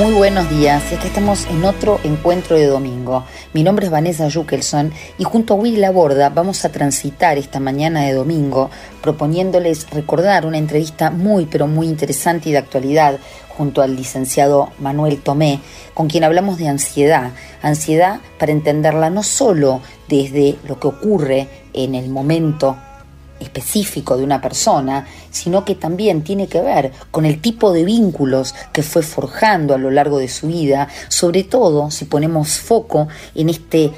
Muy buenos días, es que estamos en otro encuentro de domingo. Mi nombre es Vanessa Jukelson y junto a Willy Laborda vamos a transitar esta mañana de domingo proponiéndoles recordar una entrevista muy pero muy interesante y de actualidad junto al licenciado Manuel Tomé, con quien hablamos de ansiedad. Ansiedad para entenderla no solo desde lo que ocurre en el momento específico de una persona, sino que también tiene que ver con el tipo de vínculos que fue forjando a lo largo de su vida, sobre todo si ponemos foco en este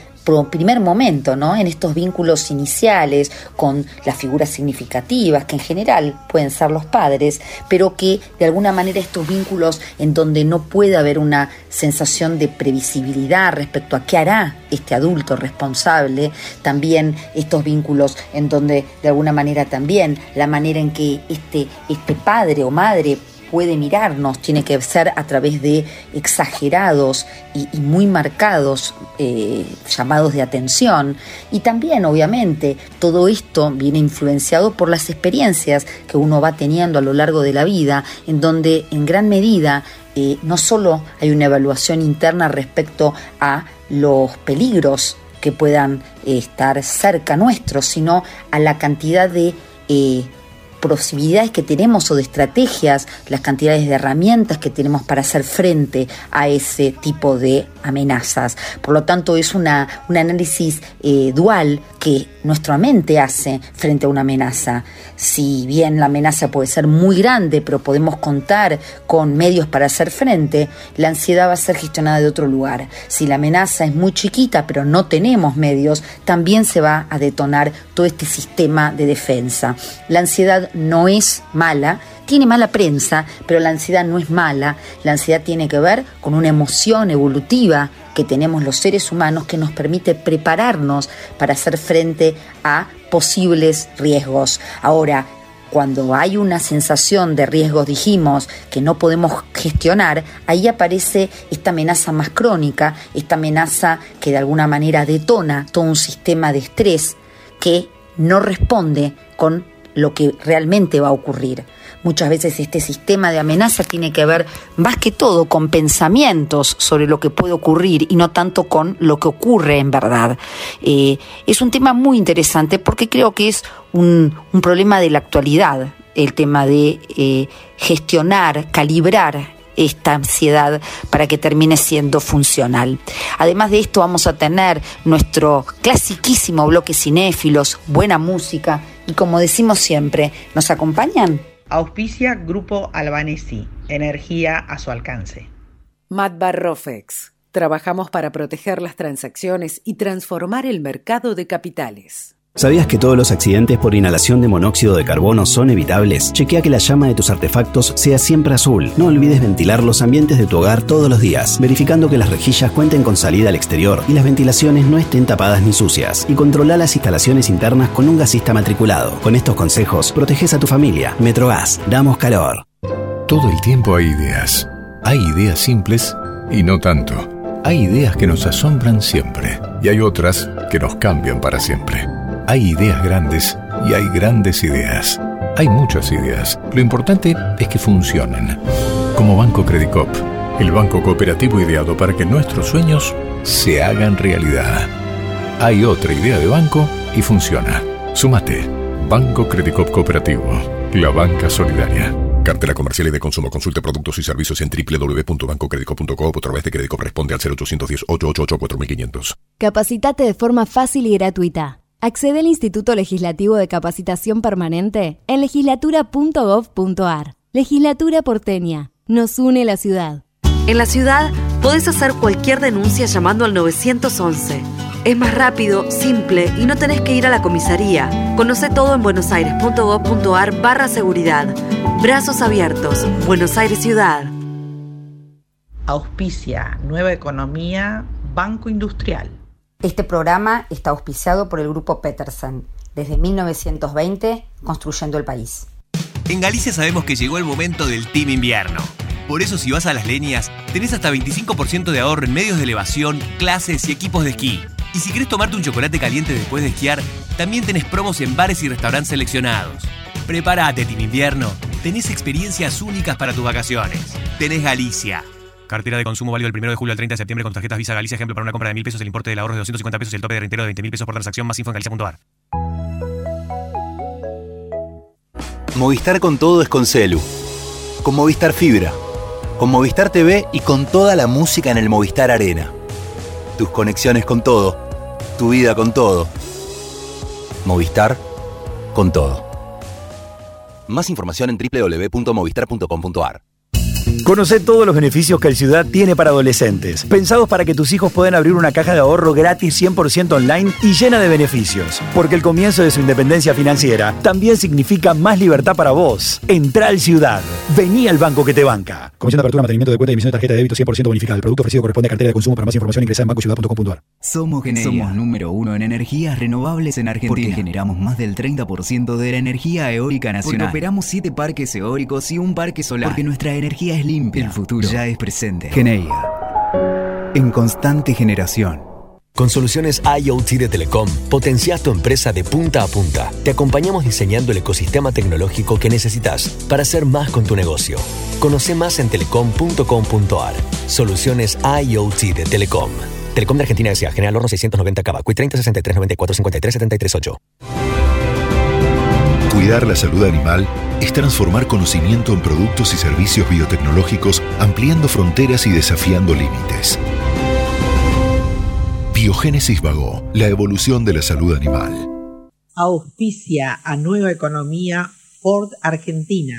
primer momento, ¿no? En estos vínculos iniciales con las figuras significativas, que en general pueden ser los padres, pero que de alguna manera estos vínculos en donde no puede haber una sensación de previsibilidad respecto a qué hará este adulto responsable, también estos vínculos en donde de alguna manera también la manera en que este, este padre o madre puede mirarnos, tiene que ser a través de exagerados y, muy marcados eh, llamados de atención. Y también, obviamente, todo esto viene influenciado por las experiencias que uno va teniendo a lo largo de la vida, en donde en gran medida eh, no solo hay una evaluación interna respecto a los peligros que puedan eh, estar cerca nuestros, sino a la cantidad de posibilidades que tenemos o de estrategias, las cantidades de herramientas que tenemos para hacer frente a ese tipo de amenazas. Por lo tanto, es una, un análisis eh, dual que nuestra mente hace frente a una amenaza. Si bien la amenaza puede ser muy grande, pero podemos contar con medios para hacer frente, la ansiedad va a ser gestionada de otro lugar. Si la amenaza es muy chiquita, pero no tenemos medios, también se va a detonar todo este sistema de defensa. La ansiedad no es mala, tiene mala prensa, pero la ansiedad no es mala. La ansiedad tiene que ver con una emoción evolutiva que tenemos los seres humanos que nos permite prepararnos para hacer frente a posibles riesgos. Ahora, cuando hay una sensación de riesgos, dijimos, que no podemos gestionar, ahí aparece esta amenaza más crónica, esta amenaza que de alguna manera detona todo un sistema de estrés que no responde con lo que realmente va a ocurrir. Muchas veces este sistema de amenaza tiene que ver más que todo con pensamientos sobre lo que puede ocurrir y no tanto con lo que ocurre en verdad. Eh, es un tema muy interesante porque creo que es un, problema de la actualidad, el tema de eh, gestionar, calibrar esta ansiedad para que termine siendo funcional. Además de esto vamos a tener nuestro clasiquísimo bloque cinéfilos, buena música y como decimos siempre, ¿nos acompañan? Auspicia Grupo Albanesi, energía a su alcance. Matbar Rofex. Trabajamos para proteger las transacciones y transformar el mercado de capitales. ¿Sabías que todos los accidentes por inhalación de monóxido de carbono son evitables? Chequea que la llama de tus artefactos sea siempre azul. No olvides ventilar los ambientes de tu hogar todos los días, verificando que las rejillas cuenten con salida al exterior y las ventilaciones no estén tapadas ni sucias. Y controla las instalaciones internas con un gasista matriculado. Con estos consejos, proteges a tu familia. Metrogas, damos calor. Todo el tiempo hay ideas. Hay ideas simples y no tanto. Hay ideas que nos asombran siempre y hay otras que nos cambian para siempre. Hay ideas grandes y hay grandes ideas. Hay muchas ideas. Lo importante es que funcionen. Como Banco Credicop, el banco cooperativo ideado para que nuestros sueños se hagan realidad. Hay otra idea de banco y funciona. Sumate. Banco Credicop Cooperativo. La banca solidaria. Cartera comercial y de consumo. Consulte productos y servicios en www.bancocredico.com o a través de crédito responde al 0810 888 4500. Capacitate de forma fácil y gratuita. Accede al Instituto Legislativo de Capacitación Permanente en legislatura.gov.ar. Legislatura porteña. Nos une la ciudad. En la ciudad podés hacer cualquier denuncia llamando al 911. Es más rápido, simple y no tenés que ir a la comisaría. Conoce todo en buenosaires.gov.ar barra seguridad. Brazos abiertos. Buenos Aires Ciudad. Auspicia, Nueva Economía, Banco Industrial. Este programa está auspiciado por el Grupo Peterson, desde 1920 construyendo el país. En Galicia sabemos que llegó el momento del Team Invierno. Por eso si vas a las leñas, tenés hasta 25% de ahorro en medios de elevación, clases y equipos de esquí. Y si querés tomarte un chocolate caliente después de esquiar, también tenés promos en bares y restaurantes seleccionados. Prepárate, Team Invierno. Tenés experiencias únicas para tus vacaciones. Tenés Galicia. Cartera de consumo válido del 1 de julio al 30 de septiembre con tarjetas Visa Galicia. Ejemplo, para una compra de 1000 pesos, el importe del ahorro de 250 pesos y el tope de reintegro de 20 mil pesos por transacción. Más info en galicia.ar. Movistar con todo es con Celu. Con Movistar Fibra. Con Movistar TV y con toda la música en el Movistar Arena. Tus conexiones con todo. Tu vida con todo. Movistar con todo. Más información en www.movistar.com.ar. Conoce todos los beneficios que el Ciudad tiene para adolescentes, pensados para que tus hijos puedan abrir una caja de ahorro gratis 100% online y llena de beneficios. Porque el comienzo de su independencia financiera también significa más libertad para vos. Entra al Ciudad. Vení al banco que te banca. Comisión de apertura, mantenimiento de cuenta y emisión de tarjeta de débito 100% bonificada. El producto ofrecido corresponde a cartera de consumo. Para más información ingresa en bancociudad.com.ar. Somos Geneia. Somos número uno en energías renovables en Argentina. Porque generamos más del 30% de la energía eólica nacional. Porque operamos 7 parques eólicos y un parque solar. Porque nuestra energía es limpia. El futuro ya es presente. Geneia. En constante generación. Con soluciones IoT de Telecom, potencias tu empresa de punta a punta. Te acompañamos diseñando el ecosistema tecnológico que necesitas para hacer más con tu negocio. Conoce más en telecom.com.ar. Soluciones IoT de Telecom. Telecom de Argentina S.A. General Horno 690 Cava. Cui 30 63 94 53 73 8. Cuidar la salud animal es transformar conocimiento en productos y servicios biotecnológicos, ampliando fronteras y desafiando límites. Biogénesis Vago, la evolución de la salud animal. Auspicia a Nueva Economía Ford Argentina.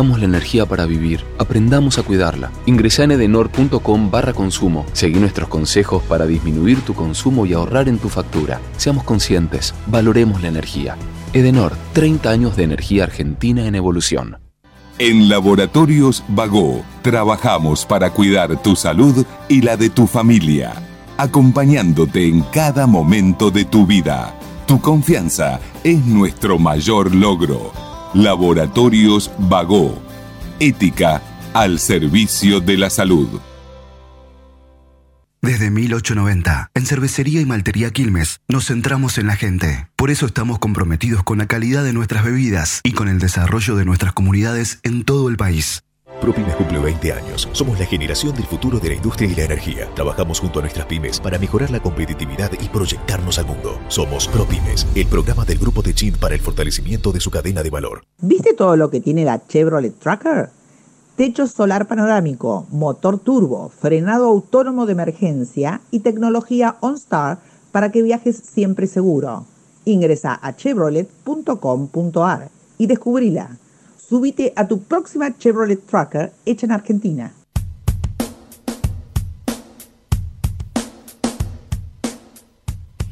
la energía para vivir. Aprendamos a cuidarla. Ingresa en edenor.com barra consumo. Seguí nuestros consejos para disminuir tu consumo y ahorrar en tu factura. Seamos conscientes. Valoremos la energía. Edenor, 30 años de energía argentina en evolución. En Laboratorios Vago trabajamos para cuidar tu salud y la de tu familia, acompañándote en cada momento de tu vida. Tu confianza es nuestro mayor logro. Laboratorios Vago. Ética al servicio de la salud. Desde 1890, en Cervecería y Maltería Quilmes, nos centramos en la gente. Por eso estamos comprometidos con la calidad de nuestras bebidas y con el desarrollo de nuestras comunidades en todo el país. ProPymes cumple 20 años. Somos la generación del futuro de la industria y la energía. Trabajamos junto a nuestras pymes para mejorar la competitividad y proyectarnos al mundo. Somos ProPymes, el programa del grupo de Chin para el fortalecimiento de su cadena de valor. ¿Viste todo lo que tiene la Chevrolet Tracker? Techo solar panorámico, motor turbo, frenado autónomo de emergencia y tecnología OnStar para que viajes siempre seguro. Ingresa a chevrolet.com.ar y descubrila. Subite a tu próxima Chevrolet Tracker hecha en Argentina.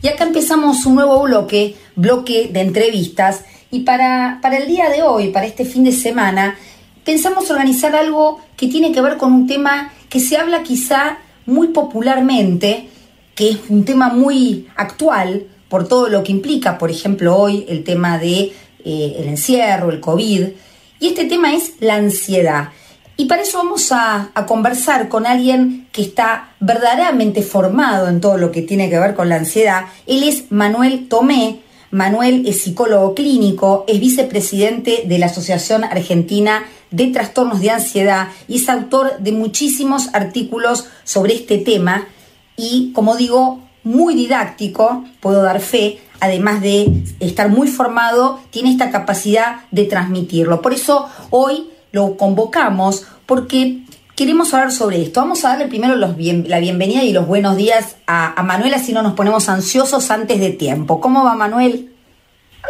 Y acá empezamos un nuevo bloque, bloque de entrevistas. Y para, para el día de hoy, para este fin de semana, pensamos organizar algo que tiene que ver con un tema que se habla quizá muy popularmente, que es un tema muy actual por todo lo que implica, por ejemplo, hoy el tema de eh, encierro, el COVID, y este tema es la ansiedad. Y para eso vamos a, conversar con alguien que está verdaderamente formado en todo lo que tiene que ver con la ansiedad. Él es Manuel Tomé. Manuel es psicólogo clínico, es vicepresidente de la Asociación Argentina de Trastornos de Ansiedad y es autor de muchísimos artículos sobre este tema y, como digo, muy didáctico, puedo dar fe, además de estar muy formado, tiene esta capacidad de transmitirlo. Por eso hoy lo convocamos porque queremos hablar sobre esto. Vamos a darle primero los bien, la bienvenida y los buenos días a, a Manuel, así no nos ponemos ansiosos antes de tiempo. ¿Cómo va Manuel?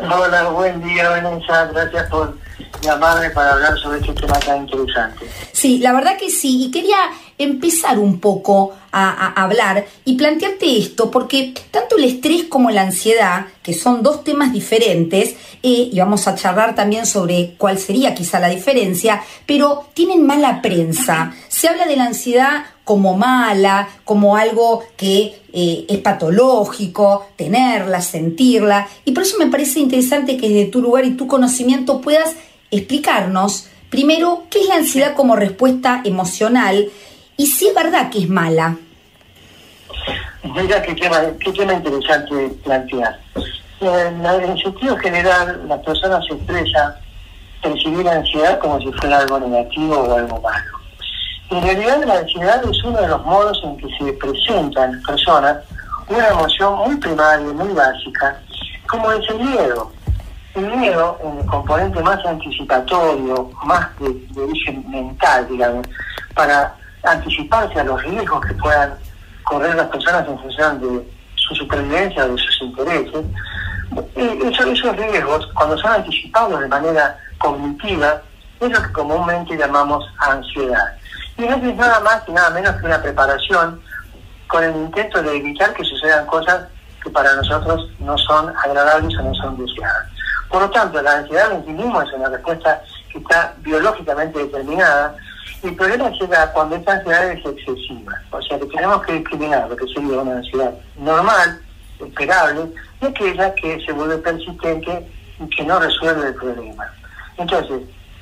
Hola, buen día, Vanessa. Gracias por llamarme para hablar sobre este tema tan interesante. Sí, la verdad que sí. Y quería empezar un poco a, hablar y plantearte esto, porque tanto el estrés como la ansiedad, que son dos temas diferentes, eh, y vamos a charlar también sobre cuál sería quizá la diferencia, pero tienen mala prensa. Se habla de la ansiedad como mala, como algo que eh, es patológico, tenerla, sentirla, y por eso me parece interesante que desde tu lugar y tu conocimiento puedas explicarnos Primero, ¿qué es la ansiedad como respuesta emocional? Y si es verdad que es mala. Mira qué tema, qué tema interesante plantear. En, en sentido general, las personas se expresan percibir la ansiedad como si fuera algo negativo o algo malo. En realidad, la ansiedad es uno de los modos en que se presenta en las personas una emoción muy primaria, muy básica, como es el miedo el miedo, un componente más anticipatorio, más de, origen mental, digamos, para anticiparse a los riesgos que puedan correr las personas en función de su supervivencia o de sus intereses, esos riesgos, cuando son anticipados de manera cognitiva, es lo que comúnmente llamamos ansiedad. Y no es nada más y nada menos que una preparación con el intento de evitar que sucedan cosas que para nosotros no son agradables o no son deseadas. Por lo tanto, la ansiedad en sí mismo es una respuesta que está biológicamente determinada. El problema llega cuando esta ansiedad es excesiva. O sea, que tenemos que discriminar lo que sería una ansiedad normal, esperable, y aquella que se vuelve persistente y que no resuelve el problema. Entonces,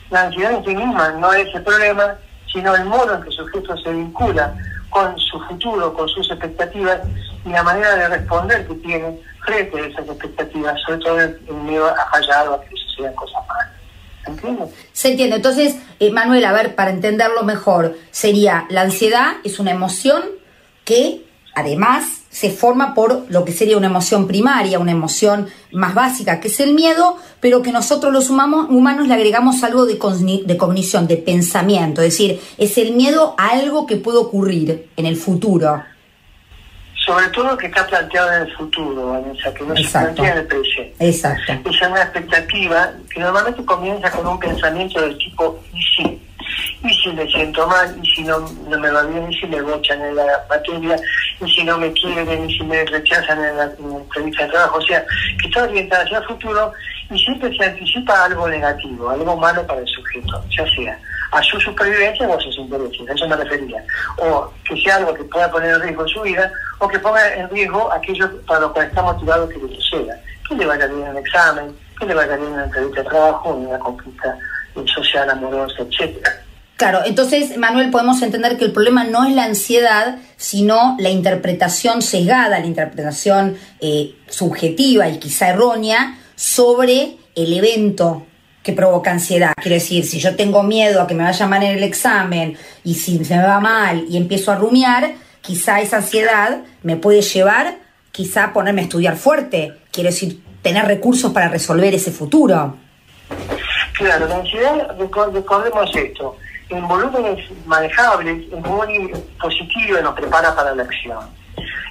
la ansiedad en sí misma no es el problema, sino el modo en que el sujeto se vincula con su futuro, con sus expectativas y la manera de responder que tiene frente a esas expectativas, sobre todo el, miedo a fallar o a que sucedan cosas malas. Se entiende. Entonces, eh, Manuel, a ver, para entenderlo mejor, sería la ansiedad es una emoción que además se forma por lo que sería una emoción primaria, una emoción más básica, que es el miedo, pero que nosotros los humanos, humanos le agregamos algo de, de cognición, de pensamiento, es decir, es el miedo a algo que puede ocurrir en el futuro sobre todo que está planteado en el futuro, Vanessa, que no se plantea en el presente. Exacto. Es una expectativa que normalmente comienza con un pensamiento del tipo, y si, y si me siento mal, y si no, no me va bien, y si me bochan en la materia, y si no me quieren, y si me rechazan en la, entrevista de trabajo. O sea, que está orientada hacia el futuro y siempre se anticipa algo negativo, algo malo para el sujeto, ya sea a su supervivencia o a sus intereses, a eso me refería. O que sea algo que pueda poner en riesgo su vida o que ponga en riesgo aquello para lo cual está motivado que le suceda. Que le vaya bien en un examen, que le vaya bien en una entrevista de trabajo, una conquista social, amorosa, etcétera. Claro, entonces, Manuel, podemos entender que el problema no es la ansiedad, sino la interpretación sesgada, la interpretación eh, subjetiva y quizá errónea sobre el evento que provoca ansiedad. Quiero decir, si yo tengo miedo a que me vaya mal en el examen y si se me va mal y empiezo a rumiar, quizá esa ansiedad me puede llevar quizá a ponerme a estudiar fuerte. Quiero decir, tener recursos para resolver ese futuro. Claro, la ansiedad, recordemos esto, en volúmenes manejables es muy positivo nos prepara para la acción.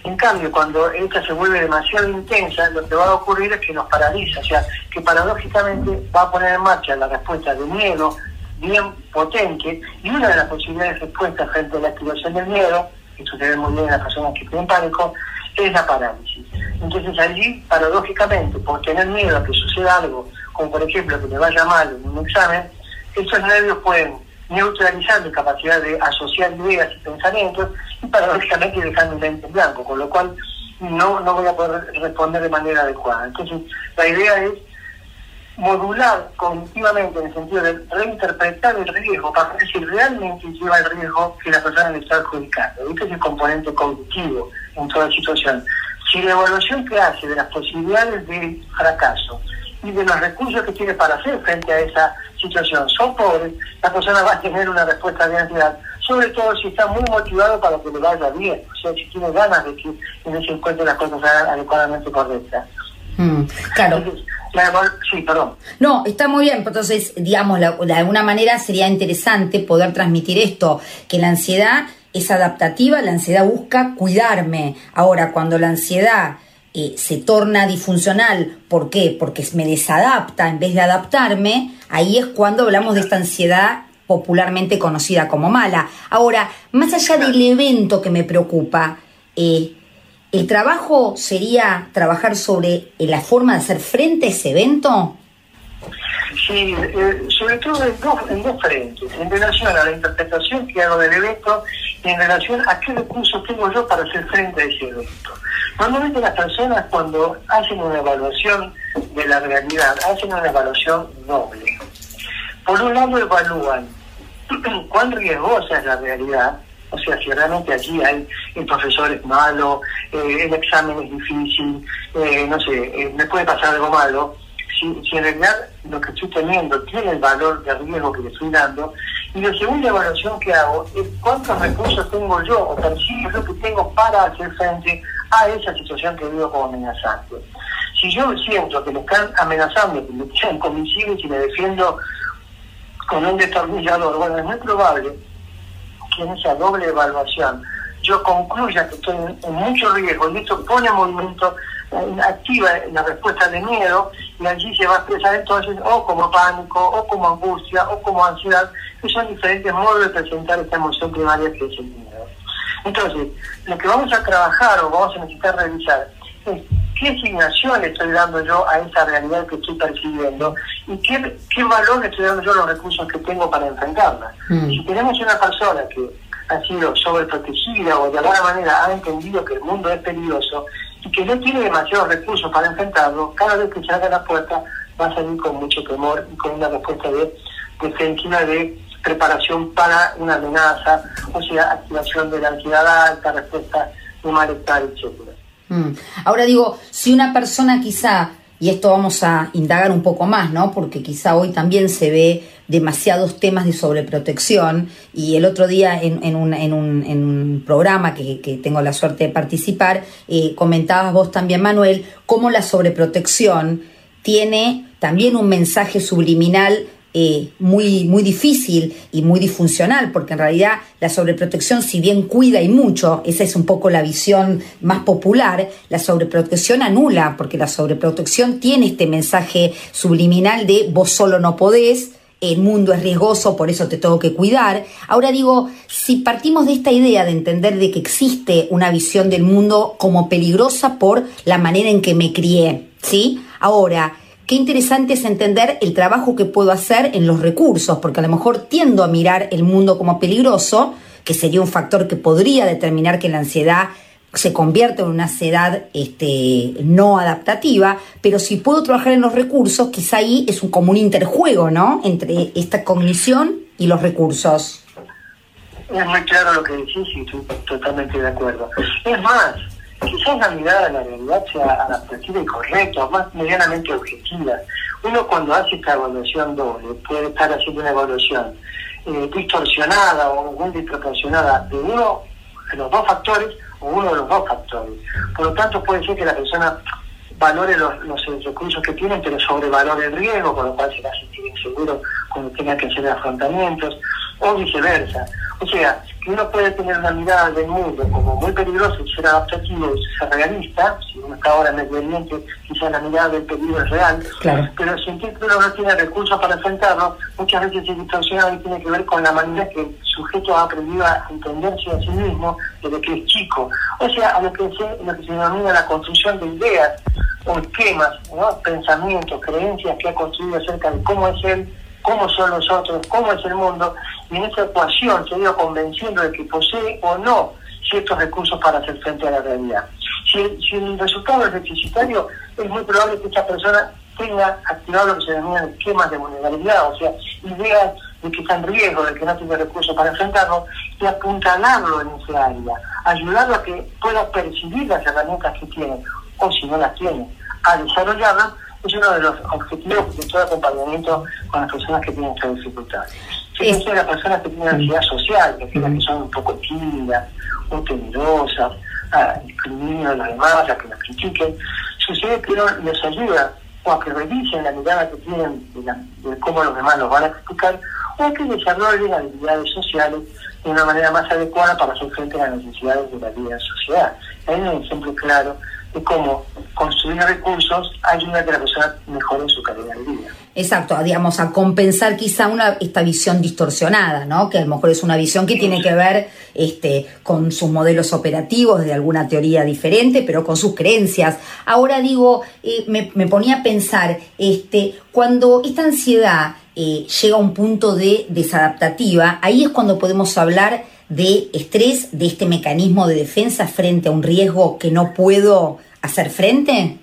En cambio, cuando esta se vuelve demasiado intensa, lo que va a ocurrir es que nos paraliza, o sea, que paradójicamente va a poner en marcha la respuesta de miedo bien potente, y una de las posibilidades de respuesta frente a la activación del miedo, que sucede muy bien en las personas que tienen pánico, es la parálisis. Entonces allí, paradójicamente, por tener miedo a que suceda algo, como por ejemplo que me vaya mal en un examen, estos nervios pueden neutralizar mi capacidad de asociar ideas y pensamientos y paradójicamente dejar mi mente en blanco, con lo cual no, no voy a poder responder de manera adecuada. Entonces, la idea es modular cognitivamente en el sentido de reinterpretar el riesgo para ver si realmente lleva el riesgo que la persona le está adjudicando. Este es el componente cognitivo en toda situación. Si la evaluación que hace de las posibilidades de fracaso y de los recursos que tiene para hacer frente a esa situación son pobres, la persona va a tener una respuesta de ansiedad, sobre todo si está muy motivado para que le vaya bien, o sea, si tiene ganas de que en ese encuentro las cosas adecuadamente correctas. Mm, claro. sí, perdón. No, está muy bien. Entonces, digamos, de alguna manera sería interesante poder transmitir esto, que la ansiedad es adaptativa, la ansiedad busca cuidarme. Ahora, cuando la ansiedad eh, se torna disfuncional, ¿por qué? Porque me desadapta en vez de adaptarme, ahí es cuando hablamos de esta ansiedad popularmente conocida como mala. Ahora, más allá del evento que me preocupa, eh, ¿el trabajo sería trabajar sobre la forma de hacer frente a ese evento? Sí, eh, sobre todo en dos, en dos frentes, en relación a la interpretación que hago del evento y en relación a qué recursos tengo yo para hacer frente a ese evento. Normalmente las personas cuando hacen una evaluación de la realidad, hacen una evaluación doble. Por un lado evalúan cuán riesgosa es la realidad, o sea, si realmente allí hay el profesor es malo, eh, el examen es difícil, eh, no sé, me puede pasar algo malo, si, en realidad lo que estoy teniendo tiene el valor de riesgo que le estoy dando. Y la segunda evaluación que hago es cuántos recursos tengo yo o percibo lo que tengo para hacer frente a esa situación que vivo como amenazante. Si yo siento que me están amenazando, que me tiran con misiles y me defiendo con un destornillador, bueno, es muy probable que en esa doble evaluación yo concluya que estoy en, mucho riesgo y esto pone en movimiento activa la respuesta de miedo y allí se va a expresar entonces o como pánico, o como angustia, o como ansiedad, que son diferentes modos de presentar esta emoción primaria que es el miedo. Entonces, lo que vamos a trabajar o vamos a necesitar revisar es qué asignación estoy dando yo a esa realidad que estoy percibiendo y qué, qué valor estoy dando yo a los recursos que tengo para enfrentarla. Mm. Si tenemos una persona que ha sido sobreprotegida o de alguna manera ha entendido que el mundo es peligroso, y que no tiene demasiados recursos para enfrentarlo, cada vez que se abra la puerta va a salir con mucho temor y con una respuesta de defensiva de preparación para una amenaza, o sea, activación de la ansiedad alta, respuesta de malestar, etc. Mm. Ahora digo, si una persona quizá, y esto vamos a indagar un poco más, ¿no? Porque quizá hoy también se ve demasiados temas de sobreprotección y el otro día en, un, en, un, en un, programa que, que, tengo la suerte de participar, eh, comentabas vos también, Manuel, cómo la sobreprotección tiene también un mensaje subliminal eh, muy, muy difícil y muy disfuncional, porque en realidad la sobreprotección, si bien cuida y mucho, esa es un poco la visión más popular, la sobreprotección anula, porque la sobreprotección tiene este mensaje subliminal de vos solo no podés, el mundo es riesgoso, por eso te tengo que cuidar. Ahora digo, si partimos de esta idea de entender de que existe una visión del mundo como peligrosa por la manera en que me crié, ¿sí? Ahora, qué interesante es entender el trabajo que puedo hacer en los recursos, porque a lo mejor tiendo a mirar el mundo como peligroso, que sería un factor que podría determinar que la ansiedad se convierte en una ansiedad este, no adaptativa, pero si puedo trabajar en los recursos, quizá ahí es un, como un interjuego, ¿no? Entre esta cognición y los recursos. Es muy claro lo que decís y estoy totalmente de acuerdo. Es más, quizás la mirada a la realidad sea adaptativa y correcta, más medianamente objetiva. Uno cuando hace esta evaluación doble puede estar haciendo una evaluación eh, distorsionada o muy desproporcionada de uno de los dos factores o uno de los dos factores. Por lo tanto, puede ser que la persona valore los, recursos que tiene, pero sobrevalore el riesgo, con lo cual se va a sentir inseguro cuando tenga que hacer afrontamientos, o viceversa. O sea, que uno puede tener una mirada del mundo como muy peligroso y ser adaptativo y ser realista, si uno está ahora en Medio Oriente, quizá la mirada del peligro es real, pero sentir que uno no tiene recursos para enfrentarlo, muchas veces es distorsionado y tiene que ver con la manera que el sujeto ha aprendido a entenderse a sí mismo desde que es chico. O sea, a lo que se, lo que se denomina la construcción de ideas o esquemas, pensamientos, creencias que ha construido acerca de cómo es él cómo son los otros, cómo es el mundo, y en esta ecuación se ha ido convenciendo de que posee o no ciertos recursos para hacer frente a la realidad. Si, el resultado es deficitario, es muy probable que esta persona tenga activado lo que se denominan esquemas de vulnerabilidad, o sea, ideas de que está en riesgo, de que no tiene recursos para enfrentarlo, y apuntalarlo en ese área, ayudarlo a que pueda percibir las herramientas que tiene, o si no las tiene, a desarrollarlas es uno de los objetivos de todo acompañamiento con las personas que tienen esta dificultad. Fíjense las personas que tienen ansiedad social, que, que son un poco tímidas o temerosas, discriminan a los demás, a que nos critiquen, sucede que uno les ayuda o a que revisen la mirada que tienen de, cómo los demás los van a criticar, o a que desarrollen habilidades sociales de una manera más adecuada para hacer frente a las necesidades de la vida en sociedad. Hay un ejemplo claro de cómo construir recursos ayuda a que la persona mejore su calidad de vida. Exacto, digamos, a compensar quizá una, esta visión distorsionada, ¿no? Que a lo mejor es una visión que tiene que ver este, con sus modelos operativos de alguna teoría diferente, pero con sus creencias. Ahora digo, eh, me, me, ponía a pensar, este, cuando esta ansiedad eh, llega a un punto de desadaptativa, ahí es cuando podemos hablar de estrés, de este mecanismo de defensa frente a un riesgo que no puedo hacer frente?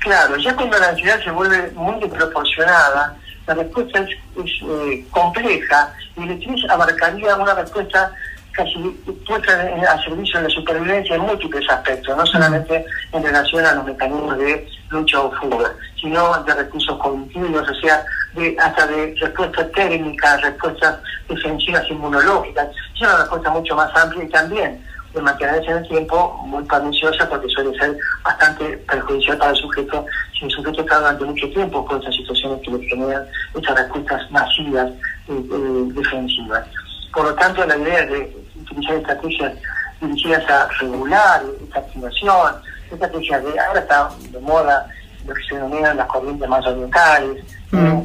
Claro, ya cuando la ansiedad se vuelve muy desproporcionada, la respuesta es, eh, compleja y el estrés abarcaría una respuesta casi puesta a servicio de la supervivencia en múltiples aspectos, no solamente en relación a los mecanismos de lucha o fuga, sino de recursos cognitivos, o sea, de, hasta de respuestas técnicas, respuestas defensivas inmunológicas. Es una respuesta mucho más amplia y también de mantenerse en el tiempo muy perniciosa porque suele ser bastante perjudicial para el sujeto si el sujeto está durante mucho tiempo con esas situaciones que le generan estas respuestas masivas eh, eh, defensivas. Por lo tanto, la idea de utilizar estrategias dirigidas a regular esta activación, estrategias de, ahora está de moda lo que se denominan las corrientes más orientales, mm.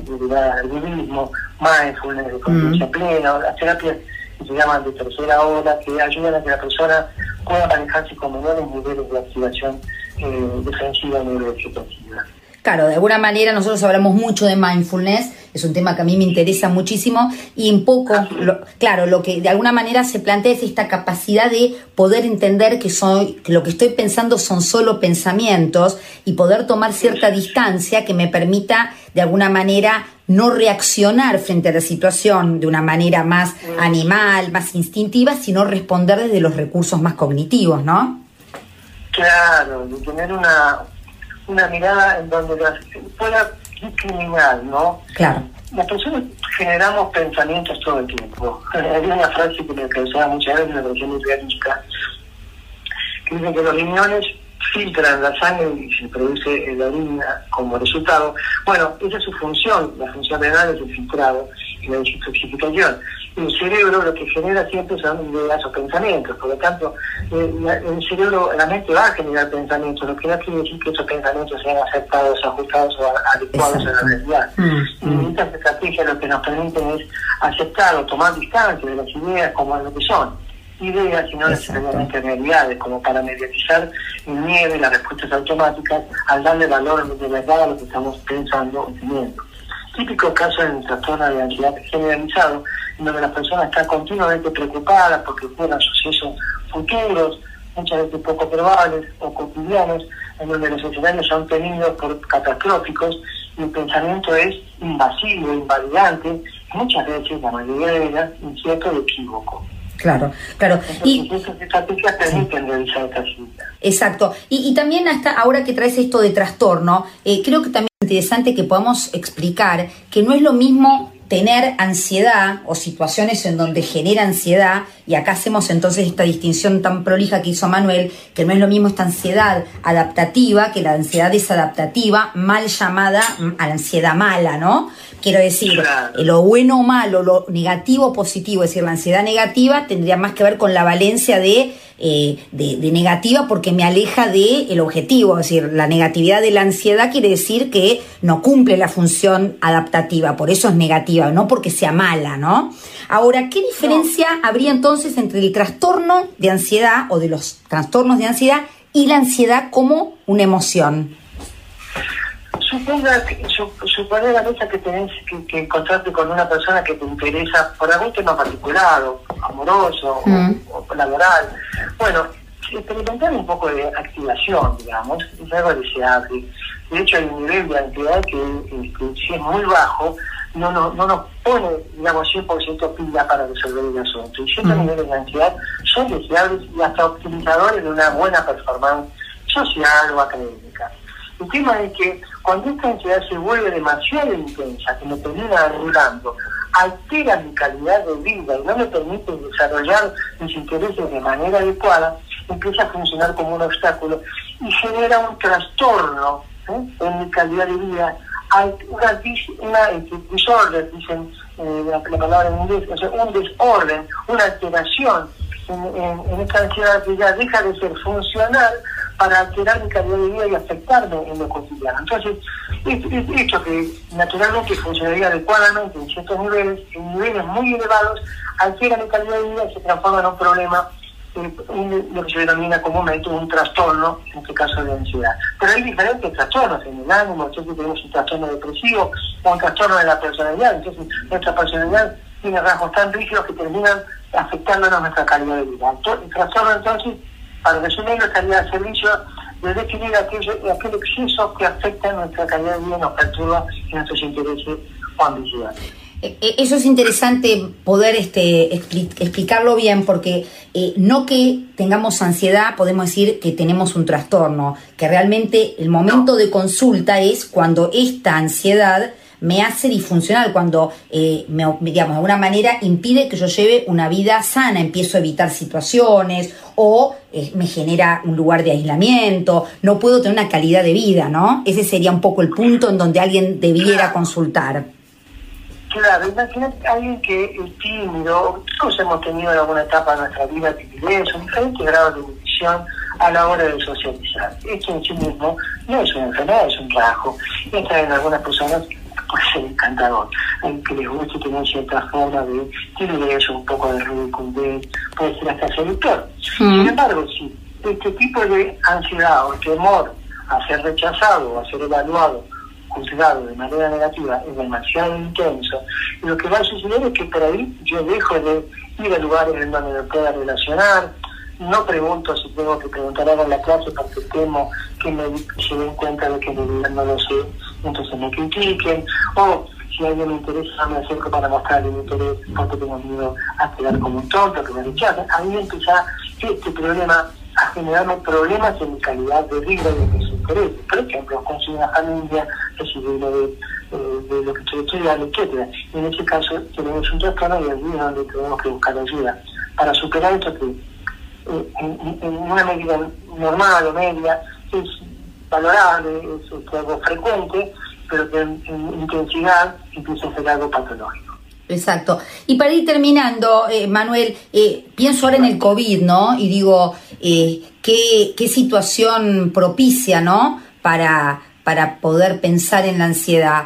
el budismo, mindfulness, de conciencia mm. plena, las terapias que se llaman de tercera ola, que ayudan a que la persona pueda manejarse con menores niveles de activación eh, defensiva y neurovegetativa. Claro, de alguna manera nosotros hablamos mucho de mindfulness, es un tema que a mí me interesa muchísimo y en poco, claro, lo que de alguna manera se plantea es esta capacidad de poder entender que, soy, que lo que estoy pensando son solo pensamientos y poder tomar cierta distancia que me permita de alguna manera no reaccionar frente a la situación de una manera más animal, más instintiva, sino responder desde los recursos más cognitivos, ¿no? Claro, de tener una, una mirada en donde las, pueda discriminar, ¿no? Claro. Las personas generamos pensamientos todo el tiempo. Hay una frase que me causaba muchas veces, me pareció muy realista, que dice que los riñones filtran la sangre y se produce la orina como resultado. Bueno, esa es su función, la función renal es el filtrado la desintoxicación. El cerebro lo que genera siempre son ideas o pensamientos, por lo tanto, eh, el cerebro, la mente va a generar pensamientos, lo que no quiere decir que esos pensamientos sean aceptados, ajustados o adecuados a la realidad. Mm, y mm. estas estrategias lo que nos permiten es aceptar o tomar distancia de las ideas como lo que son ideas, sino necesariamente realidades, como para mediatizar el miedo y las respuestas automáticas al darle valor de verdad a lo que estamos pensando o teniendo. Típico caso el trastorno de ansiedad generalizado, en donde las personas están continuamente preocupadas porque ocurran sucesos futuros, muchas veces poco probables o cotidianos, en donde los escenarios son tenidos por catastróficos y el pensamiento es invasivo, invalidante, muchas veces, la mayoría de ellas, incierto y equívoco. Claro, claro. Y, Exacto. Y, y, también hasta ahora que traes esto de trastorno, eh, creo que también interesante que podamos explicar que no es lo mismo tener ansiedad o situaciones en donde genera ansiedad, y acá hacemos entonces esta distinción tan prolija que hizo Manuel, que no es lo mismo esta ansiedad adaptativa que la ansiedad desadaptativa, mal llamada mm, a la ansiedad mala, ¿no? Quiero decir, lo bueno o malo, lo negativo o positivo, es decir, la ansiedad negativa tendría más que ver con la valencia de, eh, de, negativa porque me aleja del el objetivo, es decir, la negatividad de la ansiedad quiere decir que no cumple la función adaptativa, por eso es negativa, no porque sea mala, ¿no? Ahora, ¿qué diferencia habría entonces entre el trastorno de ansiedad o de los trastornos de ansiedad y la ansiedad como una emoción? Suponga, suponer la mesa que tenés que, encontrarte con una persona que te interesa por algún tema particular, o amoroso, o, mm. laboral. Bueno, experimentar un poco de activación, digamos, es algo deseable. De hecho, hay un nivel de ansiedad que, si es muy bajo, no, no, no nos pone, digamos, 100% pila para resolver el asunto. Y ciertos mm. niveles de ansiedad son deseables y hasta optimizadores de una buena performance social o académica. El tema es que cuando esta ansiedad se vuelve demasiado intensa, que me termina anulando, altera mi calidad de vida y no me permite desarrollar mis intereses de manera adecuada, empieza a funcionar como un obstáculo y genera un trastorno ¿eh? en mi calidad de vida. Hay una, una desorden, dicen eh, la, palabra en inglés, o sea, un desorden, una alteración en, esta ansiedad que ya deja de ser funcional para alterar mi calidad de vida y afectarme en lo cotidiano. Entonces, esto que naturalmente funcionaría adecuadamente en ciertos niveles, en niveles muy elevados, altera mi calidad de vida y se transforma en un problema lo que se denomina comúnmente un trastorno, en este caso de ansiedad. Pero hay diferentes trastornos en el ánimo, entonces tenemos un trastorno depresivo o un trastorno de la personalidad, entonces nuestra personalidad tiene rasgos tan rígidos que terminan afectándonos nuestra calidad de vida. El trastorno entonces, para resumirlo, estaría al servicio de definir aquello, aquel exceso que afecta nuestra calidad de vida, nos perturba en nuestros intereses o ambiciones. Eh, eh, eso es interesante poder este, explicarlo bien porque eh, no que tengamos ansiedad podemos decir que tenemos un trastorno, que realmente el momento de consulta es cuando esta ansiedad me hace disfuncional, cuando me, digamos, de alguna manera impide que yo lleve una vida sana, empiezo a evitar situaciones o me genera un lugar de aislamiento, no puedo tener una calidad de vida, ¿no? Ese sería un poco el punto en donde alguien debiera consultar. Claro, imagínate a alguien que es tímido, todos hemos tenido en alguna etapa de nuestra vida timidez o diferentes grados de inhibición a la hora de socializar. Esto en sí mismo no es una enfermedad, es un trabajo. Esta en algunas personas puede ser encantador, que les guste tener cierta forma de timidez o un poco de ridiculez, puede ser hasta seductor. Mm. Sin embargo, si este tipo de ansiedad o temor a ser rechazado o a ser evaluado juzgado de manera negativa es demasiado intenso, lo que va a suceder es que por ahí yo dejo de ir a lugares en donde me pueda relacionar, no pregunto si tengo que preguntar algo en la clase porque temo que me se den cuenta de que no lo sé, entonces me critiquen, o si alguien me interesa me acerco para mostrarle mi interés porque tengo miedo a quedar como un tonto, que me rechacen. Ahí empieza este problema a generarme problemas en mi calidad de vida y de mis intereses. Por ejemplo, conseguir una familia, recibir de, eh, de lo que estoy estudiando, etc. En ese caso tenemos un trastorno y allí es donde tenemos que buscar ayuda. Para superar esto que eh, en, una medida normal o media es valorable, es, algo frecuente, pero que en, intensidad empieza a ser algo patológico. Exacto. Y para ir terminando, eh, Manuel, eh, pienso ahora en el COVID, ¿no? Y digo, eh, ¿qué, ¿qué, situación propicia, ¿no? Para, para poder pensar en la ansiedad.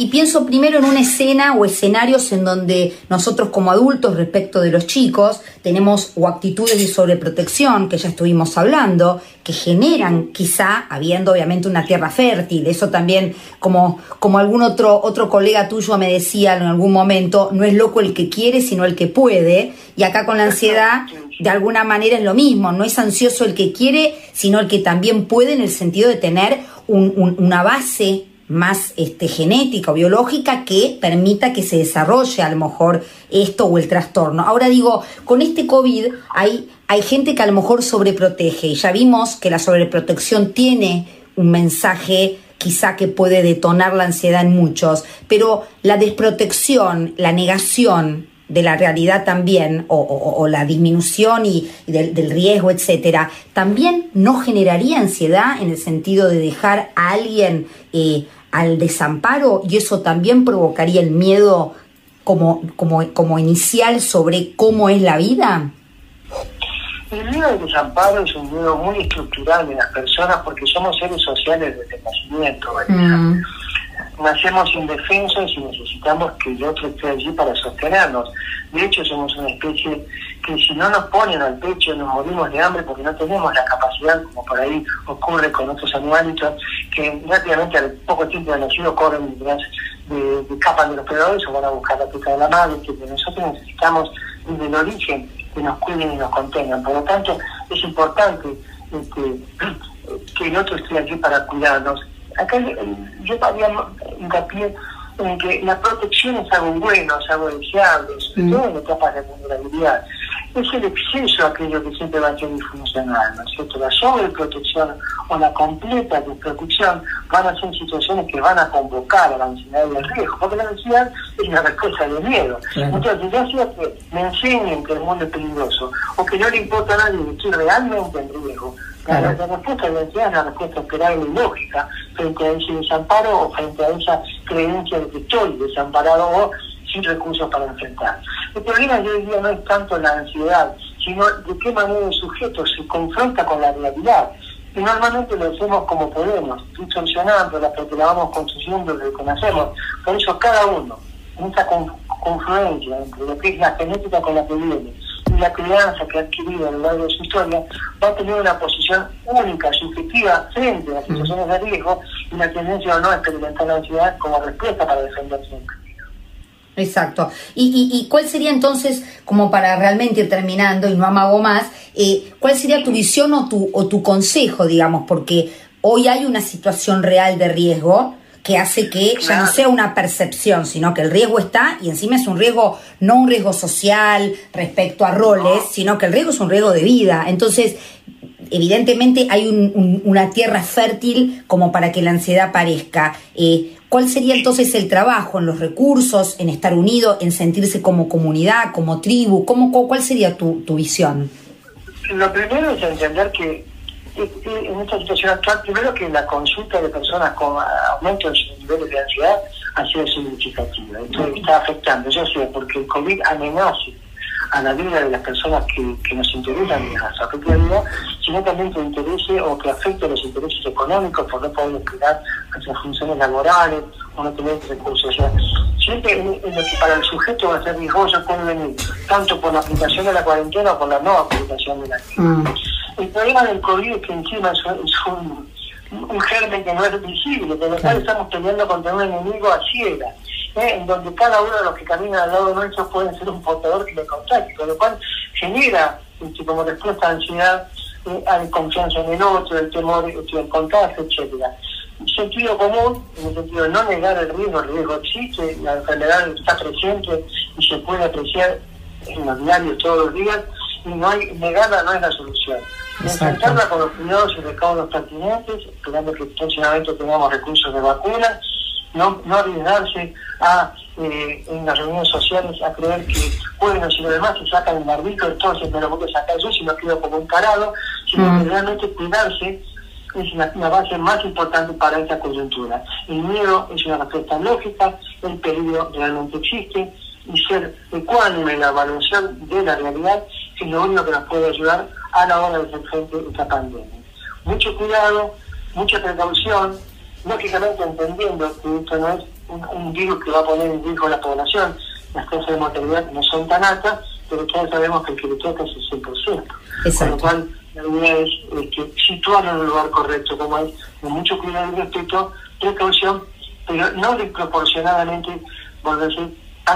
Y pienso primero en una escena o escenarios en donde nosotros como adultos respecto de los chicos tenemos o actitudes de sobreprotección, que ya estuvimos hablando, que generan quizá, habiendo obviamente una tierra fértil, eso también como, como algún otro, otro colega tuyo me decía en algún momento, no es loco el que quiere, sino el que puede, y acá con la ansiedad de alguna manera es lo mismo, no es ansioso el que quiere, sino el que también puede en el sentido de tener una base más este, genética o biológica que permita que se desarrolle a lo mejor esto o el trastorno. Ahora digo, con este COVID hay, hay gente que a lo mejor sobreprotege y ya vimos que la sobreprotección tiene un mensaje quizá que puede detonar la ansiedad en muchos, pero la desprotección, la negación, de la realidad también, o, la disminución y, del, riesgo, etcétera, también no generaría ansiedad en el sentido de dejar a alguien eh, al desamparo y eso también provocaría el miedo como, como, como inicial sobre cómo es la vida? El miedo al desamparo es un miedo muy estructural en las personas porque somos seres sociales desde el nacimiento. Mm. Nacemos indefensos y necesitamos que el otro esté allí para sostenernos. De hecho, somos una especie que si no nos ponen al pecho nos morimos de hambre porque no tenemos la capacidad, como por ahí ocurre con otros animalitos, que rápidamente al poco tiempo de nacido corren de, de, escapan de los predadores o van a buscar la teta de la madre, que nosotros necesitamos desde el origen que nos cuiden y nos contengan. Por lo tanto, es importante este, que el otro esté aquí para cuidarnos. Acá yo haría hincapié en que la protección es algo bueno, es algo deseable, sobre mm. todo en etapas de vulnerabilidad es el exceso aquello que siempre va a ser disfuncional, ¿no es cierto? La sobreprotección o la completa desprotección van a ser situaciones que van a convocar a la ansiedad y al riesgo, porque la ansiedad es una respuesta de miedo. Entonces, ya sea que me enseñen que el mundo es peligroso o que no le importa a nadie que estoy realmente en riesgo, la, respuesta de la es la respuesta esperable y lógica frente a ese desamparo o frente a esa creencia de que estoy desamparado o sin recursos para enfrentar. El problema hoy día no es tanto la ansiedad, sino de qué manera el sujeto se confronta con la realidad. Y normalmente lo hacemos como podemos, distorsionándola, porque la vamos construyendo lo que conocemos. Por eso cada uno, en esta confluencia entre lo que es la genética con la que viene la crianza que ha adquirido a lo largo de su historia, va a tener una posición única, subjetiva, frente a las situaciones de riesgo y la tendencia o no a experimentar la ansiedad como respuesta para defenderse. Exacto. ¿Y, y, cuál sería entonces, como para realmente ir terminando y no amago más, eh, cuál sería tu visión o tu, o tu consejo, digamos? Porque hoy hay una situación real de riesgo que hace que ya no sea una percepción, sino que el riesgo está y encima es un riesgo, no un riesgo social respecto a roles, sino que el riesgo es un riesgo de vida. Entonces, evidentemente hay una tierra fértil como para que la ansiedad aparezca. Eh, ¿Cuál sería entonces el trabajo en los recursos, en estar unido, en sentirse como comunidad, como tribu? ¿Cómo, ¿Cuál sería tu, tu visión? Lo primero es entender que en esta situación actual, primero que la consulta de personas con aumento en sus niveles de ansiedad ha sido significativa. Esto está afectando, yo sé, porque el COVID amenaza a la vida de las personas que, que nos interesan a su propia vida, sino también que interese o que afecte los intereses económicos por no poder explicar nuestras funciones laborales o no tener recursos. O sea, siempre en, lo que para el sujeto va a ser riesgoso puede venir tanto por la aplicación de la cuarentena o por la no aplicación de la mm. El problema del COVID es que encima es, un, un germen que no es visible, de lo cual estamos peleando contra un enemigo a ciegas en donde cada uno de los que caminan al lado nuestro puede ser un portador que le contagie, con lo cual genera este, como respuesta a ansiedad, eh, a confianza en el otro, el temor este, el contagio, etcétera. Sentido común, en el sentido de no negar el riesgo, el riesgo existe, la enfermedad está presente y se puede apreciar en los diarios todos los días, y no hay negarla no es la solución. Enfrentarla con los cuidados y recaudos pertinentes, esperando que próximamente tengamos recursos de vacunas, no, no arriesgarse a, eh, en las reuniones sociales a creer que, bueno, si los demás se sacan el barbico, entonces me lo voy a sacar yo si no quedo como un carado, sino que mm. realmente cuidarse es la, base más importante para esta coyuntura. El miedo es una respuesta lógica, el peligro realmente existe y ser ecuánime en la evaluación de la realidad es lo único que nos puede ayudar a la hora de hacer frente a esta pandemia. Mucho cuidado, mucha precaución, lógicamente entendiendo que esto no es un, virus que va a poner en riesgo a la población, las tasas de mortalidad no son tan altas, pero todos sabemos que el que le toca es el 100%. Con lo cual, la idea es, que situarlo en el lugar correcto, como es, con mucho cuidado y respeto, precaución, pero no desproporcionadamente volverse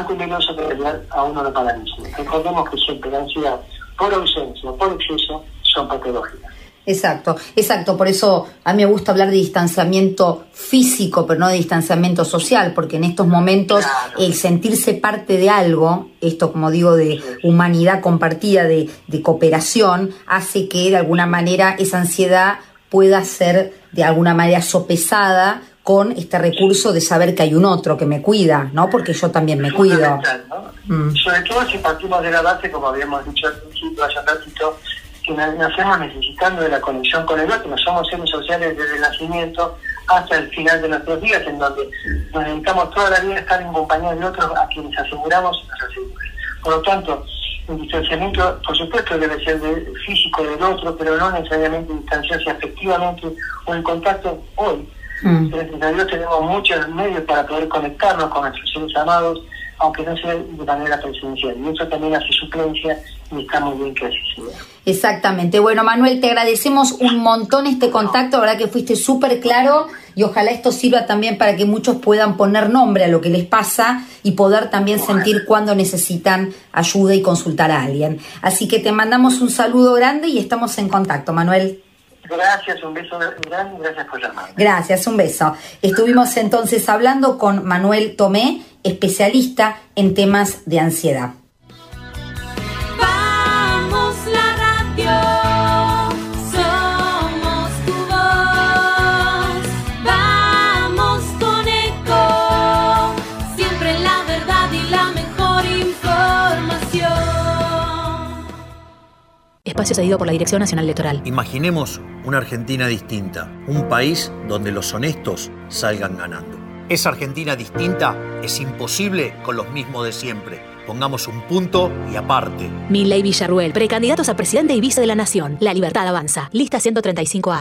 peligroso que realidad a uno lo paralice. Recordemos que siempre la ansiedad, por ausencia o por exceso, son patológicas. Exacto, exacto. Por eso a mí me gusta hablar de distanciamiento físico, pero no de distanciamiento social, porque en estos momentos el sentirse parte de algo, esto como digo, de humanidad compartida, de, cooperación, hace que de alguna manera esa ansiedad pueda ser de alguna manera sopesada con este recurso de saber que hay un otro que me cuida, ¿no? Porque yo también me cuido. Mm. Sobre todo si partimos de la base, como habíamos dicho al principio, hace ratito, que nacemos necesitando de la conexión con el otro, somos seres sociales desde el nacimiento hasta el final de nuestros días, en donde nos dedicamos toda la vida a estar en compañía de otros a quienes aseguramos y nos aseguran. Por lo tanto, el distanciamiento, por supuesto, debe ser de, físico del otro, pero no necesariamente distanciarse afectivamente o en contacto hoy. Mm. Gracias a Dios tenemos muchos medios para poder conectarnos con nuestros seres amados, aunque no sea de manera presencial. Y eso también hace suplencia y está muy bien que así sea. Exactamente. Bueno, Manuel, te agradecemos un montón este contacto, la verdad que fuiste súper claro y ojalá esto sirva también para que muchos puedan poner nombre a lo que les pasa y poder también sentir cuando necesitan ayuda y consultar a alguien. Así que te mandamos un saludo grande y estamos en contacto, Manuel. Gracias, un beso grande, gracias por llamar. Gracias, un beso. Estuvimos entonces hablando con Manuel Tomé, especialista en temas de ansiedad. Espacio cedido por la Dirección Nacional Electoral. Imaginemos una Argentina distinta, un país donde los honestos salgan ganando. Esa Argentina distinta es imposible con los mismos de siempre Pongamos un punto y aparte. Milley Villarruel, precandidatos a presidente y vice de la Nación. La libertad avanza. Lista 135A.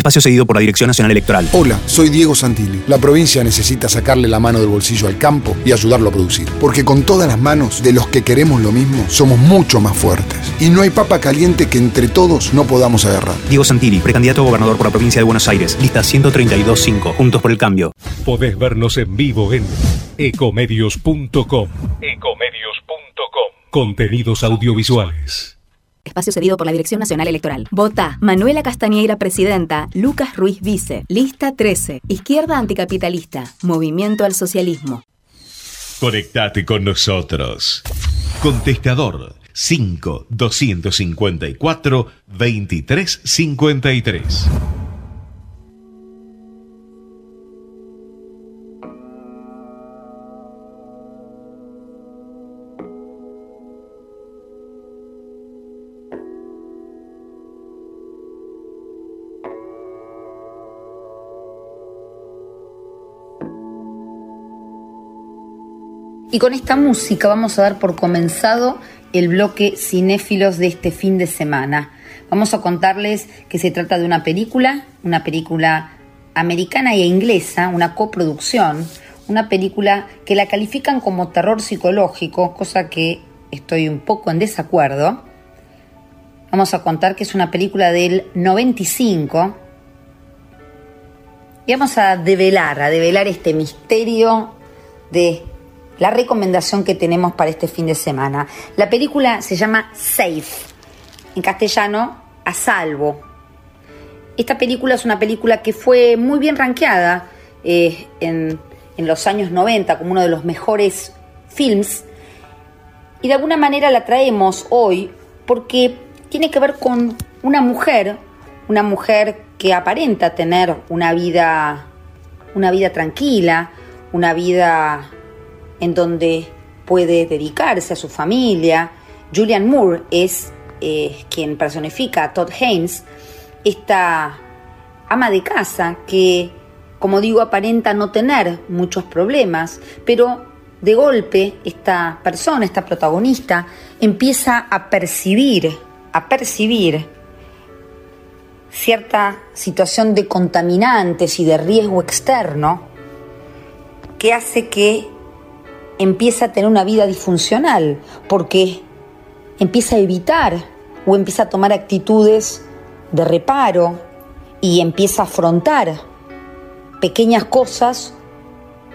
Espacio seguido por la Dirección Nacional Electoral. Hola, soy Diego Santilli. La provincia necesita sacarle la mano del bolsillo al campo y ayudarlo a producir. Porque con todas las manos de los que queremos lo mismo, somos mucho más fuertes. Y no hay papa caliente que entre todos no podamos agarrar. Diego Santilli, precandidato a gobernador por la provincia de Buenos Aires. Lista 132.5. Juntos por el cambio. Podés vernos en vivo en ecomedios.com. Ecomedios.com. Contenidos audiovisuales. Espacio cedido por la Dirección Nacional Electoral. Vota Manuela Castañeira, presidenta. Lucas Ruiz, vice. Lista 13. Izquierda anticapitalista. Movimiento al socialismo. Conectate con nosotros. Contestador 5 254 2353. Y con esta música vamos a dar por comenzado el bloque cinéfilos de este fin de semana. Vamos a contarles que se trata de una película, una película americana e inglesa, una coproducción, una película que la califican como terror psicológico, cosa que estoy un poco en desacuerdo. Vamos a contar que es una película del 95 y vamos a develar, a develar este misterio de la recomendación que tenemos para este fin de semana. La película se llama Safe, en castellano, a salvo. Esta película es una película que fue muy bien rankeada eh, en, en los años 90 como uno de los mejores films y de alguna manera la traemos hoy porque tiene que ver con una mujer, una mujer que aparenta tener una vida, una vida tranquila, una vida en donde puede dedicarse a su familia. Julian Moore es eh, quien personifica a Todd Haynes, esta ama de casa que, como digo, aparenta no tener muchos problemas, pero de golpe esta persona, esta protagonista, empieza a percibir, a percibir cierta situación de contaminantes y de riesgo externo que hace que empieza a tener una vida disfuncional, porque empieza a evitar o empieza a tomar actitudes de reparo y empieza a afrontar pequeñas cosas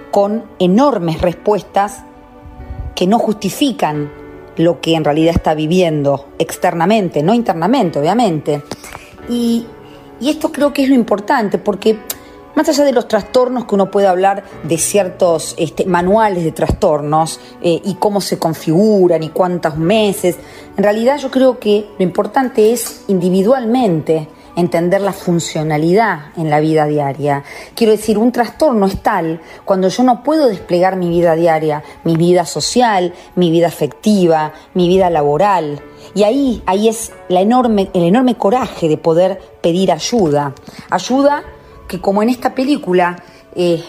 con enormes respuestas que no justifican lo que en realidad está viviendo externamente, no internamente, obviamente. Y, y esto creo que es lo importante, porque más allá de los trastornos que uno puede hablar de ciertos este, manuales de trastornos eh, y cómo se configuran y cuántos meses, en realidad yo creo que lo importante es individualmente entender la funcionalidad en la vida diaria. Quiero decir, un trastorno es tal cuando yo no puedo desplegar mi vida diaria, mi vida social, mi vida afectiva, mi vida laboral. Y ahí, ahí es el enorme coraje de poder pedir ayuda. Ayuda que como en esta película eh,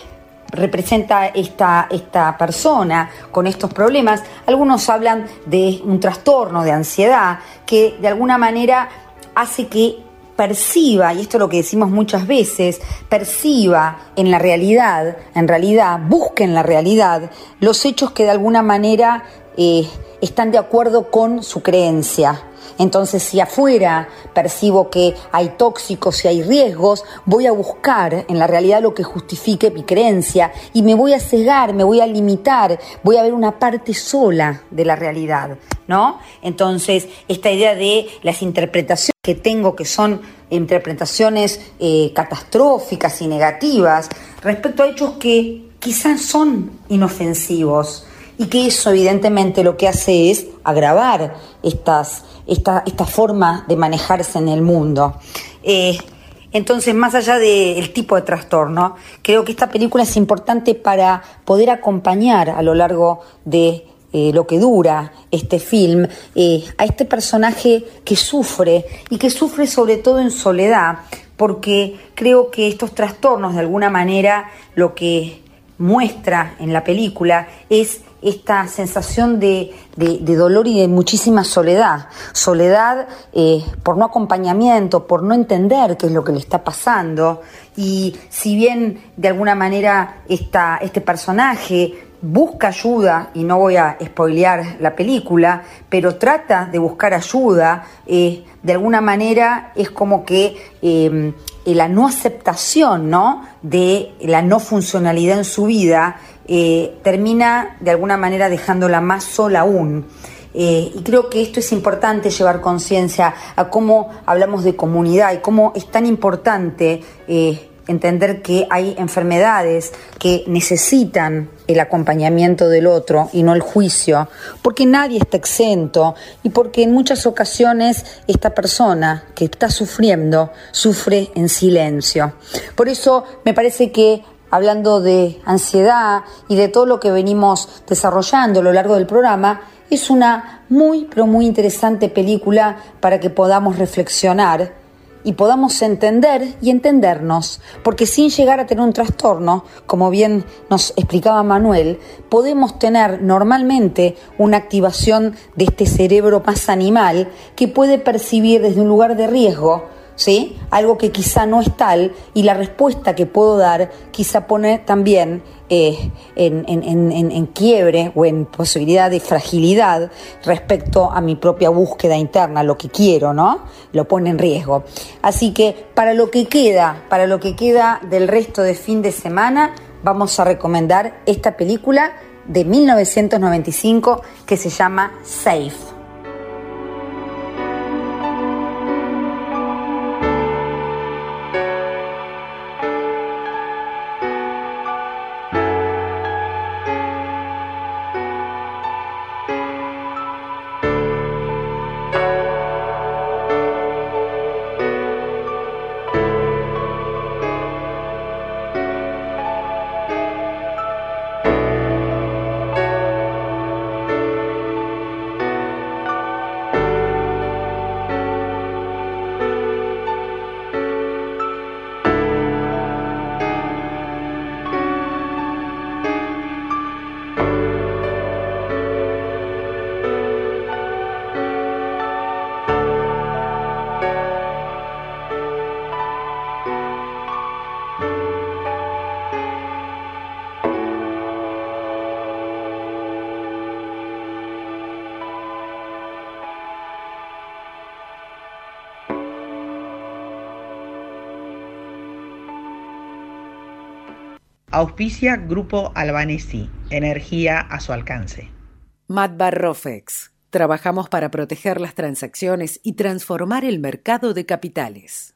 representa esta, esta persona con estos problemas, algunos hablan de un trastorno de ansiedad que de alguna manera hace que perciba, y esto es lo que decimos muchas veces, perciba en la realidad, en realidad, busque en la realidad los hechos que de alguna manera eh, están de acuerdo con su creencia. Entonces, si afuera percibo que hay tóxicos y hay riesgos, voy a buscar en la realidad lo que justifique mi creencia y me voy a cegar, me voy a limitar, voy a ver una parte sola de la realidad, ¿no? Entonces, esta idea de las interpretaciones que tengo, que son interpretaciones eh, catastróficas y negativas, respecto a hechos que quizás son inofensivos, y que eso evidentemente lo que hace es agravar estas, esta, esta forma de manejarse en el mundo. Eh, entonces, más allá del tipo de trastorno, creo que esta película es importante para poder acompañar a lo largo de eh, lo que dura este film eh, a este personaje que sufre y que sufre sobre todo en soledad, porque creo que estos trastornos de alguna manera lo que muestra en la película es esta sensación de, dolor y de muchísima soledad. Soledad eh, por no acompañamiento, por no entender qué es lo que le está pasando. Y si bien de alguna manera este personaje busca ayuda, y no voy a spoilear la película, pero trata de buscar ayuda, eh, de alguna manera es como que eh, la no aceptación ¿no? de la no funcionalidad en su vida eh, termina de alguna manera dejándola más sola aún. Eh, y creo que esto es importante llevar conciencia a cómo hablamos de comunidad y cómo es tan importante eh, entender que hay enfermedades que necesitan el acompañamiento del otro y no el juicio, porque nadie está exento y porque en muchas ocasiones esta persona que está sufriendo sufre en silencio. Por eso me parece que hablando de ansiedad y de todo lo que venimos desarrollando a lo largo del programa, es una muy, pero muy interesante película para que podamos reflexionar y podamos entender y entendernos, porque sin llegar a tener un trastorno, como bien nos explicaba Manuel, podemos tener normalmente una activación de este cerebro más animal que puede percibir desde un lugar de riesgo ¿sí? Algo que quizá no es tal y la respuesta que puedo dar quizá pone también eh, en, quiebre o en posibilidad de fragilidad respecto a mi propia búsqueda interna, lo que quiero, ¿no? Lo pone en riesgo. Así que para lo que queda, para lo que queda del resto de fin de semana, vamos a recomendar esta película de 1995 que se llama Safe. Auspicia Grupo Albanesi, energía a su alcance. Matbar Rofex. Trabajamos para proteger las transacciones y transformar el mercado de capitales.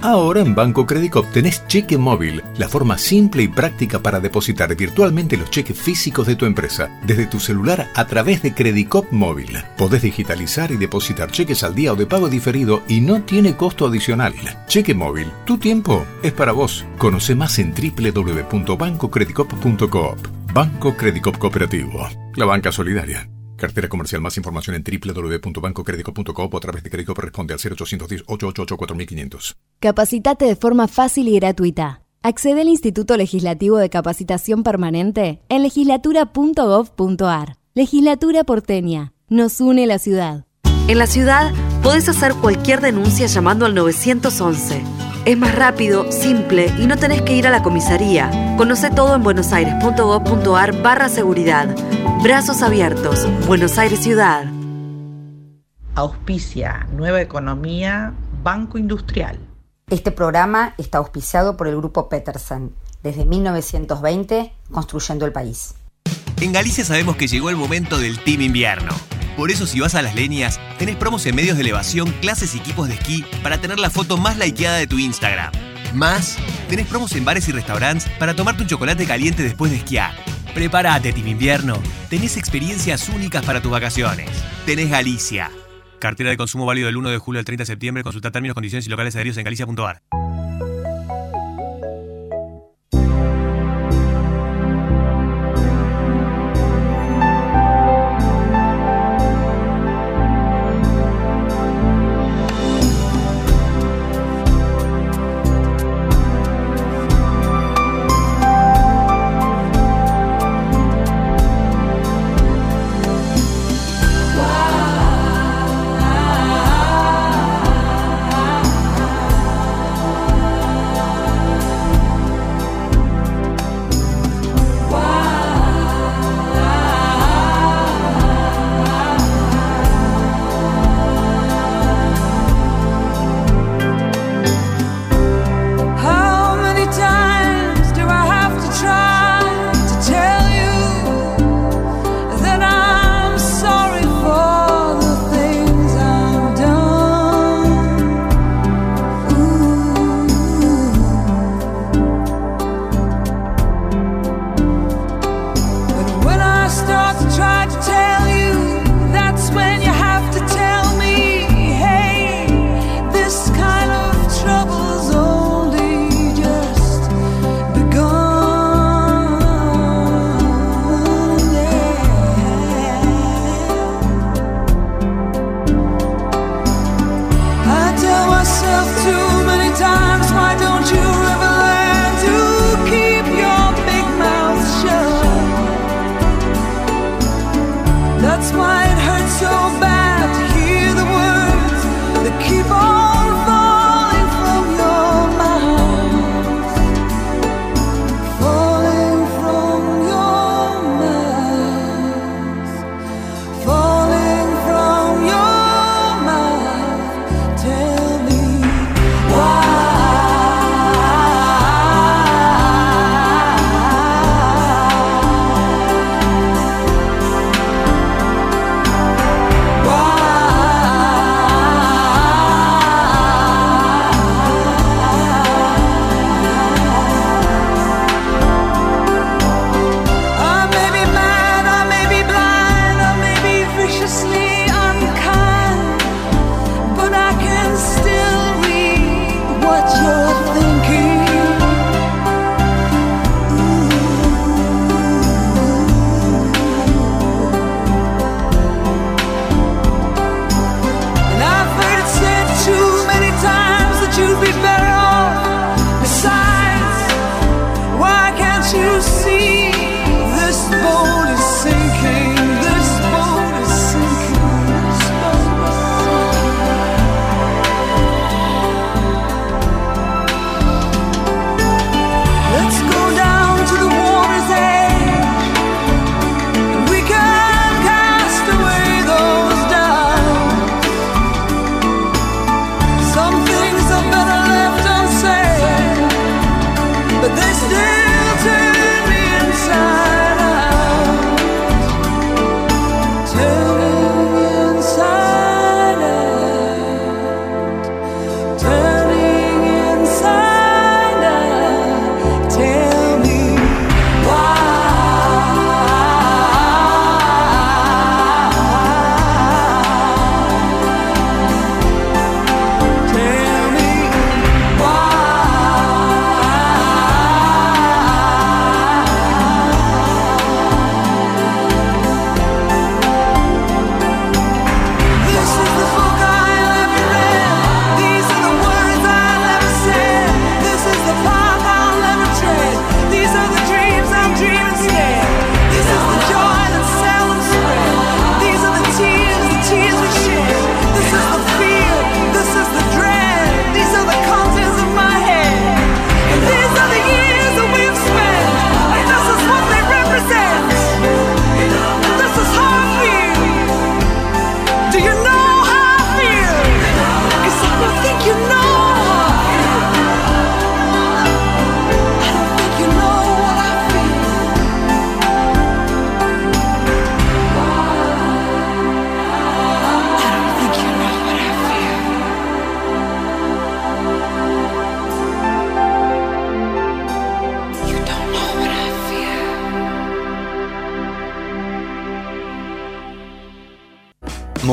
Ahora en Banco Credicop tenés cheque móvil, la forma simple y práctica para depositar virtualmente los cheques físicos de tu empresa, desde tu celular a través de Credicop móvil. Podés digitalizar y depositar cheques al día o de pago diferido y no tiene costo adicional. Cheque móvil, tu tiempo es para vos. Conoce más en www.bancocredicop.coop. Banco Credicop Cooperativo, la banca solidaria. Cartera comercial. Más información en www.bancocredico.com o a través de crédito responde al 0810-888-4500. Capacitate de forma fácil y gratuita. Accede al Instituto Legislativo de Capacitación Permanente en legislatura.gov.ar. Legislatura porteña. Nos une la ciudad. En la ciudad podés hacer cualquier denuncia llamando al 911. Es más rápido, simple y no tenés que ir a la comisaría. Conoce todo en buenosaires.gov.ar barra seguridad. Brazos abiertos. Buenos Aires Ciudad. Auspicia Nueva Economía, Banco Industrial. Este programa está auspiciado por el Grupo Petersen, desde 1920, construyendo el país. En Galicia sabemos que llegó el momento del Team Invierno. Por eso si vas a las leñas, tenés promos en medios de elevación, clases y equipos de esquí para tener la foto más likeada de tu Instagram. Más, tenés promos en bares y restaurantes para tomarte un chocolate caliente después de esquiar. Prepárate, Team Invierno. Tenés experiencias únicas para tus vacaciones. Tenés Galicia. Cartera de consumo válido del 1 de julio al 30 de septiembre. Consulta términos, condiciones y locales adheridos en galicia.ar.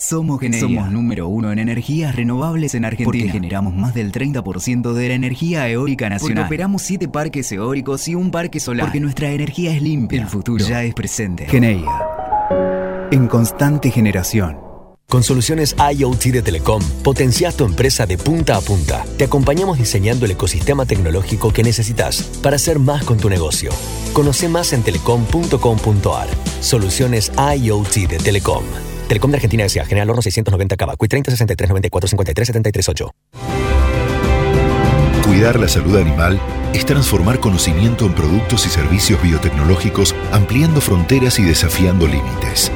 Somos Somos número uno en energías renovables en Argentina. Porque generamos más del 30% de la energía eólica nacional. Porque operamos siete parques eólicos y un parque solar. Porque nuestra energía es limpia. El futuro ya es presente. Geneia. En constante generación. Con soluciones IoT de Telecom, potencias tu empresa de punta a punta. Te acompañamos diseñando el ecosistema tecnológico que necesitas para hacer más con tu negocio. Conoce más en telecom.com.ar. Soluciones IoT de Telecom. Telecom de Argentina S.A. General Horno 690 Cava. Cui 30 63 94 53 73 8. Cuidar la salud animal es transformar conocimiento en productos y servicios biotecnológicos, ampliando fronteras y desafiando límites.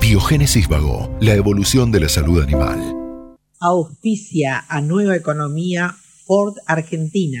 Biogénesis Vago, la evolución de la salud animal. Auspicia a Nueva Economía Ford Argentina.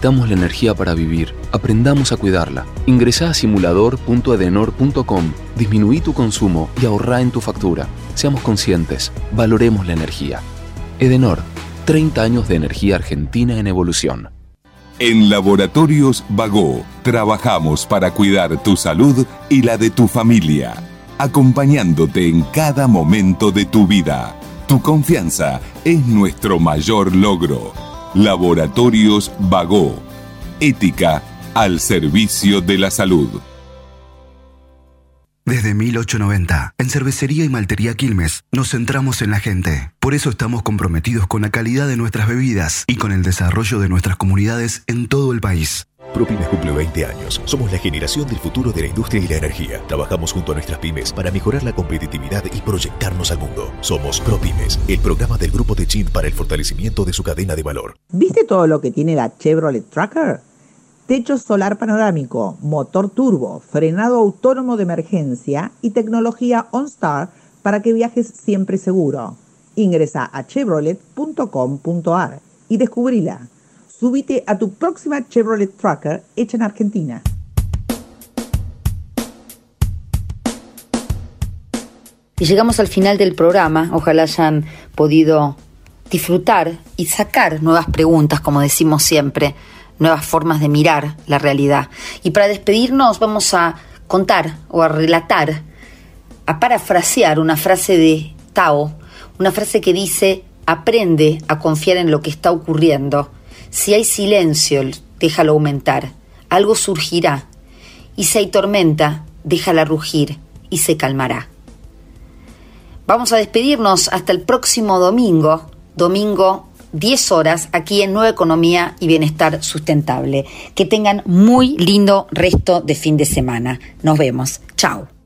Necesitamos la energía para vivir. Aprendamos a cuidarla. Ingresa a simulador.edenor.com. Disminuí tu consumo y ahorra en tu factura. Seamos conscientes. Valoremos la energía. Edenor. 30 años de energía argentina en evolución. En Laboratorios Vago trabajamos para cuidar tu salud y la de tu familia, acompañándote en cada momento de tu vida. Tu confianza es nuestro mayor logro. Laboratorios Vago. Ética al servicio de la salud. Desde 1890, en Cervecería y Maltería Quilmes, nos centramos en la gente. Por eso estamos comprometidos con la calidad de nuestras bebidas y con el desarrollo de nuestras comunidades en todo el país. ProPymes cumple 20 años. Somos la generación del futuro de la industria y la energía. Trabajamos junto a nuestras pymes para mejorar la competitividad y proyectarnos al mundo. Somos ProPymes, el programa del grupo de Chin para el fortalecimiento de su cadena de valor. ¿Viste todo lo que tiene la Chevrolet Tracker? Techo solar panorámico, motor turbo, frenado autónomo de emergencia y tecnología OnStar para que viajes siempre seguro. Ingresa a chevrolet.com.ar y descubrila. Súbite a tu próxima Chevrolet Tracker hecha en Argentina. Y llegamos al final del programa. Ojalá hayan podido disfrutar y sacar nuevas preguntas, como decimos siempre, nuevas formas de mirar la realidad. Y para despedirnos vamos a contar o a relatar, a parafrasear una frase de Tao, una frase que dice, aprende a confiar en lo que está ocurriendo si hay silencio, déjalo aumentar, algo surgirá, y si hay tormenta, déjala rugir y se calmará. Vamos a despedirnos hasta el próximo domingo, domingo 10 horas, aquí en Nueva Economía y Bienestar Sustentable. Que tengan muy lindo resto de fin de semana. Nos vemos. Chao.